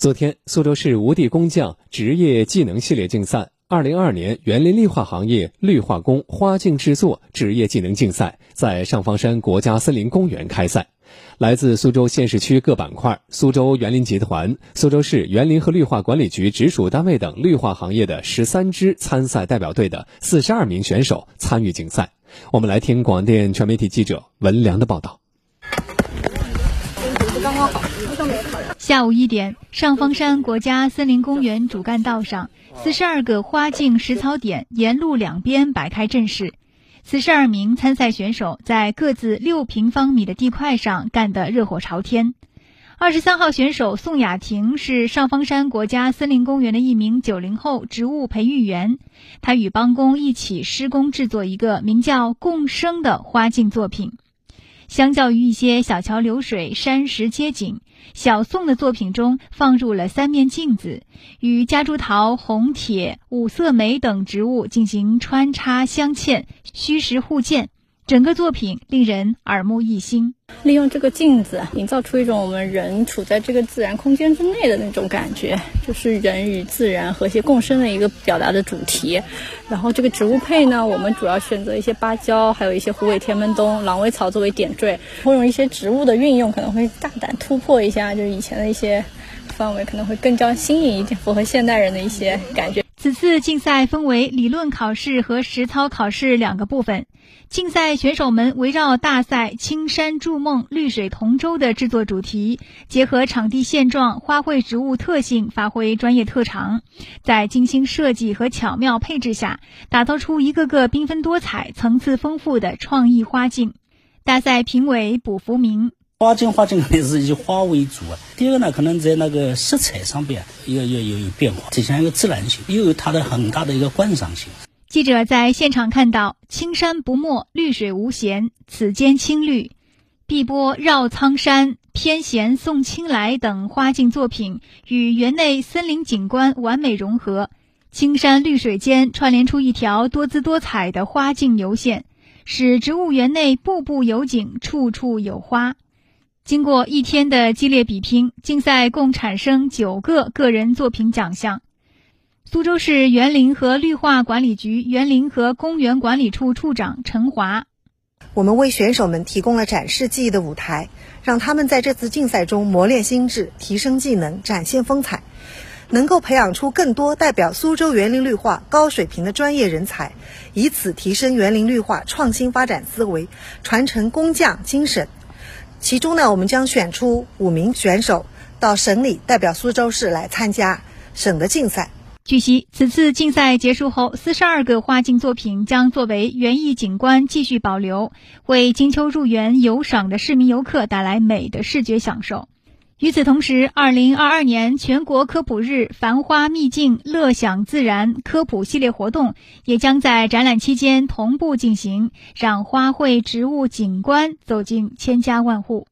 昨天，苏州市无地工匠职业技能系列竞赛二零二二年园林绿化行业绿化工花镜制作职业技能竞赛在上方山国家森林公园开赛。来自苏州县市区各板块、苏州园林集团、苏州市园林和绿化管理局直属单位等绿化行业的十三支参赛代表队的四十二名选手参与竞赛。我们来听广电全媒体记者文良的报道。下午一点，上方山国家森林公园主干道上，四十二个花径实操点沿路两边摆开阵势，四十二名参赛选手在各自六平方米的地块上干得热火朝天。二十三号选手宋雅婷是上方山国家森林公园的一名九零后植物培育员，她与帮工一起施工制作一个名叫“共生”的花径作品。相较于一些小桥流水、山石街景，小宋的作品中放入了三面镜子，与夹竹桃、红铁、五色梅等植物进行穿插镶嵌，虚实互鉴。整个作品令人耳目一新，利用这个镜子，营造出一种我们人处在这个自然空间之内的那种感觉，就是人与自然和谐共生的一个表达的主题。然后这个植物配呢，我们主要选择一些芭蕉，还有一些虎尾天门冬、狼尾草作为点缀，会用一些植物的运用，可能会大胆突破一下，就是以前的一些范围，可能会更加新颖一点，符合现代人的一些感觉。此次竞赛分为理论考试和实操考试两个部分。竞赛选手们围绕大赛“青山筑梦，绿水同舟”的制作主题，结合场地现状、花卉植物特性，发挥专业特长，在精心设计和巧妙配置下，打造出一个个缤纷多彩、层次丰富的创意花镜。大赛评委卜福明。花镜花镜肯定是以花为主啊。第二个呢，可能在那个色彩上边要要有有变化，体现一个自然性，又有它的很大的一个观赏性。记者在现场看到“青山不没，绿水无闲，此间青绿；碧波绕苍山，偏闲送青来”等花境作品与园内森林景观完美融合，青山绿水间串联出一条多姿多彩的花境游线，使植物园内步步有景，处处有花。经过一天的激烈比拼，竞赛共产生九个个人作品奖项。苏州市园林和绿化管理局园林和公园管理处处长陈华：我们为选手们提供了展示技艺的舞台，让他们在这次竞赛中磨练心智、提升技能、展现风采，能够培养出更多代表苏州园林绿化高水平的专业人才，以此提升园林绿化创新发展思维，传承工匠精神。其中呢，我们将选出五名选手到省里代表苏州市来参加省的竞赛。据悉，此次竞赛结束后，四十二个花镜作品将作为园艺景观继续保留，为金秋入园游赏的市民游客带来美的视觉享受。与此同时，二零二二年全国科普日“繁花秘境，乐享自然”科普系列活动也将在展览期间同步进行，让花卉植物景观走进千家万户。